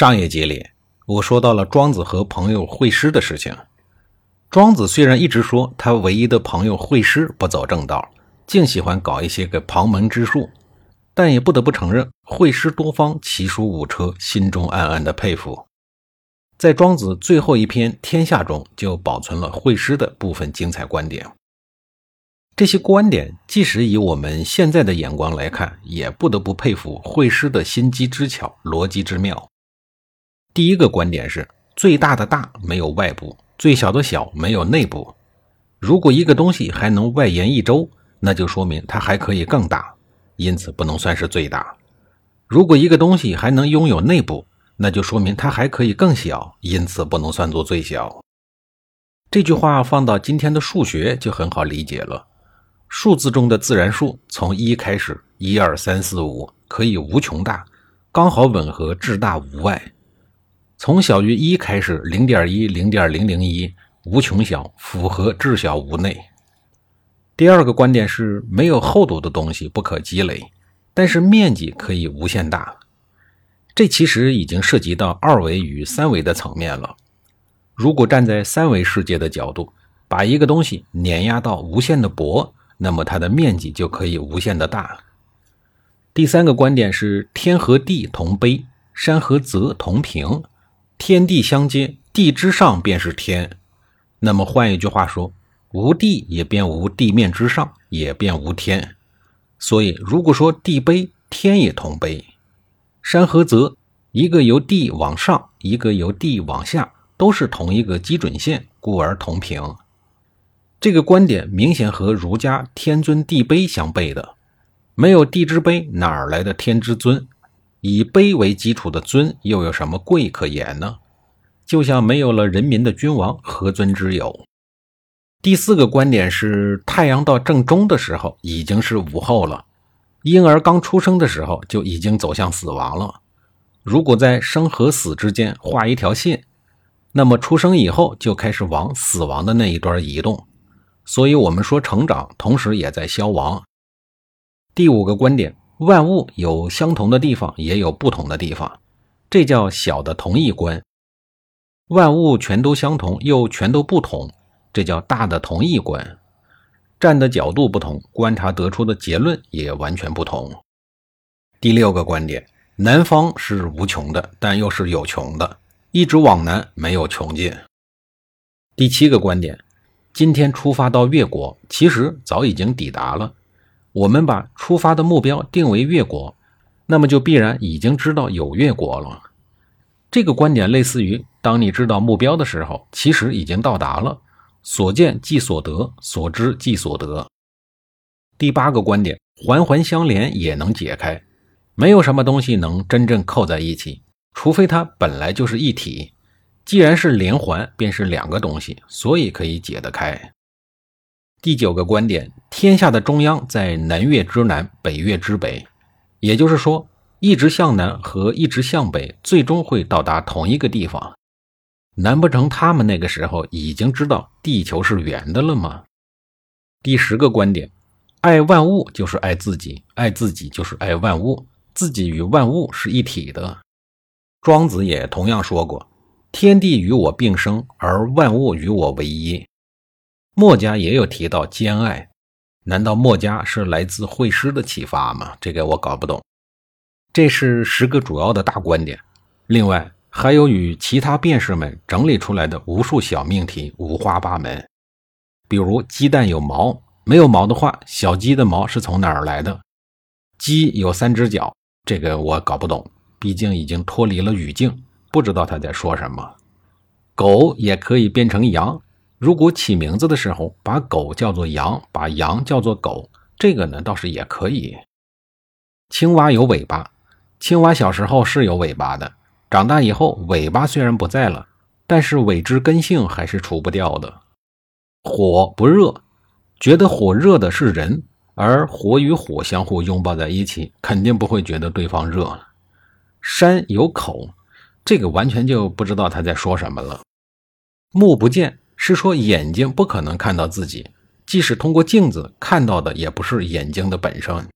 上一集里，我说到了庄子和朋友惠施的事情。庄子虽然一直说他唯一的朋友惠施不走正道，净喜欢搞一些个旁门之术，但也不得不承认，惠施多方，奇书五车，心中暗暗的佩服。在庄子最后一篇《天下》中，就保存了惠施的部分精彩观点。这些观点，即使以我们现在的眼光来看，也不得不佩服惠施的心机之巧，逻辑之妙。第一个观点是：最大的大没有外部，最小的小没有内部。如果一个东西还能外延一周，那就说明它还可以更大，因此不能算是最大。如果一个东西还能拥有内部，那就说明它还可以更小，因此不能算作最小。这句话放到今天的数学就很好理解了。数字中的自然数从一开始，一二三四五可以无穷大，刚好吻合至大无外。从小于一开始，零点一、零点零零一，无穷小，符合至小无内。第二个观点是，没有厚度的东西不可积累，但是面积可以无限大。这其实已经涉及到二维与三维的层面了。如果站在三维世界的角度，把一个东西碾压到无限的薄，那么它的面积就可以无限的大。第三个观点是，天和地同卑，山和泽同平。天地相接，地之上便是天。那么换一句话说，无地也便无地面之上，也便无天。所以，如果说地卑，天也同卑。山河泽，一个由地往上，一个由地往下，都是同一个基准线，故而同平。这个观点明显和儒家天尊地卑相悖的。没有地之卑，哪儿来的天之尊？以卑为基础的尊，又有什么贵可言呢？就像没有了人民的君王，何尊之有？第四个观点是：太阳到正中的时候，已经是午后了；婴儿刚出生的时候，就已经走向死亡了。如果在生和死之间画一条线，那么出生以后就开始往死亡的那一端移动。所以，我们说成长，同时也在消亡。第五个观点。万物有相同的地方，也有不同的地方，这叫小的同一观。万物全都相同，又全都不同，这叫大的同一观。站的角度不同，观察得出的结论也完全不同。第六个观点：南方是无穷的，但又是有穷的，一直往南没有穷尽。第七个观点：今天出发到越国，其实早已经抵达了。我们把出发的目标定为越国，那么就必然已经知道有越国了。这个观点类似于，当你知道目标的时候，其实已经到达了。所见即所得，所知即所得。第八个观点，环环相连也能解开，没有什么东西能真正扣在一起，除非它本来就是一体。既然是连环，便是两个东西，所以可以解得开。第九个观点：天下的中央在南岳之南，北岳之北。也就是说，一直向南和一直向北，最终会到达同一个地方。难不成他们那个时候已经知道地球是圆的了吗？第十个观点：爱万物就是爱自己，爱自己就是爱万物，自己与万物是一体的。庄子也同样说过：“天地与我并生，而万物与我为一。”墨家也有提到兼爱，难道墨家是来自惠施的启发吗？这个我搞不懂。这是十个主要的大观点，另外还有与其他辩士们整理出来的无数小命题，五花八门。比如鸡蛋有毛，没有毛的话，小鸡的毛是从哪儿来的？鸡有三只脚，这个我搞不懂，毕竟已经脱离了语境，不知道他在说什么。狗也可以变成羊。如果起名字的时候把狗叫做羊，把羊叫做狗，这个呢倒是也可以。青蛙有尾巴，青蛙小时候是有尾巴的，长大以后尾巴虽然不在了，但是尾之根性还是除不掉的。火不热，觉得火热的是人，而火与火相互拥抱在一起，肯定不会觉得对方热了。山有口，这个完全就不知道他在说什么了。目不见是说眼睛不可能看到自己，即使通过镜子看到的，也不是眼睛的本身。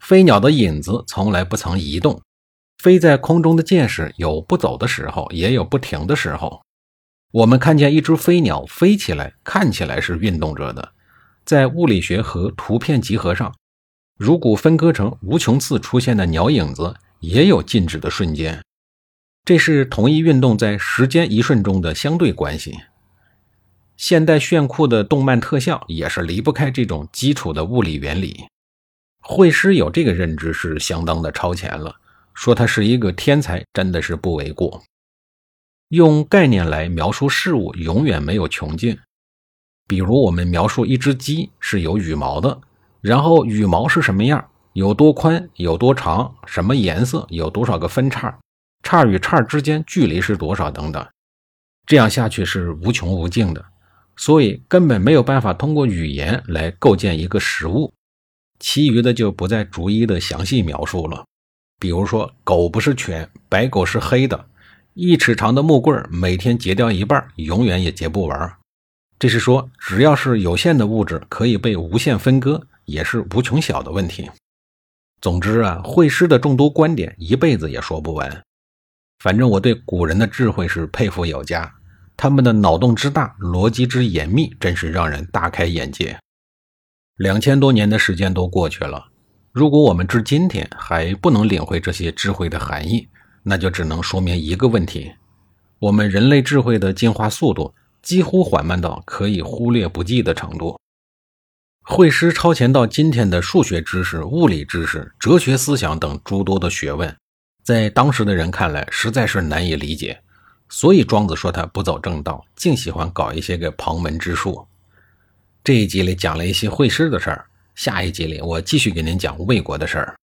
飞鸟的影子从来不曾移动，飞在空中的箭矢有不走的时候，也有不停的时候。我们看见一只飞鸟飞起来，看起来是运动着的。在物理学和图片集合上，如果分割成无穷次出现的鸟影子，也有静止的瞬间。这是同一运动在时间一瞬中的相对关系。现代炫酷的动漫特效也是离不开这种基础的物理原理。绘师有这个认知是相当的超前了，说他是一个天才，真的是不为过。用概念来描述事物，永远没有穷尽。比如，我们描述一只鸡是有羽毛的，然后羽毛是什么样，有多宽，有多长，什么颜色，有多少个分叉，叉与叉之间距离是多少等等。这样下去是无穷无尽的，所以根本没有办法通过语言来构建一个实物。其余的就不再逐一的详细描述了。比如说，狗不是犬，白狗是黑的。一尺长的木棍每天截掉一半，永远也截不完。这是说，只要是有限的物质，可以被无限分割，也是无穷小的问题。总之啊，会师的众多观点，一辈子也说不完。反正我对古人的智慧是佩服有加，他们的脑洞之大，逻辑之严密，真是让人大开眼界。两千多年的时间都过去了，如果我们至今天还不能领会这些智慧的含义，那就只能说明一个问题：我们人类智慧的进化速度几乎缓慢到可以忽略不计的程度。会师超前到今天的数学知识、物理知识、哲学思想等诸多的学问，在当时的人看来实在是难以理解。所以庄子说他不走正道，净喜欢搞一些个旁门之术。这一集里讲了一些会师的事儿，下一集里我继续给您讲魏国的事儿。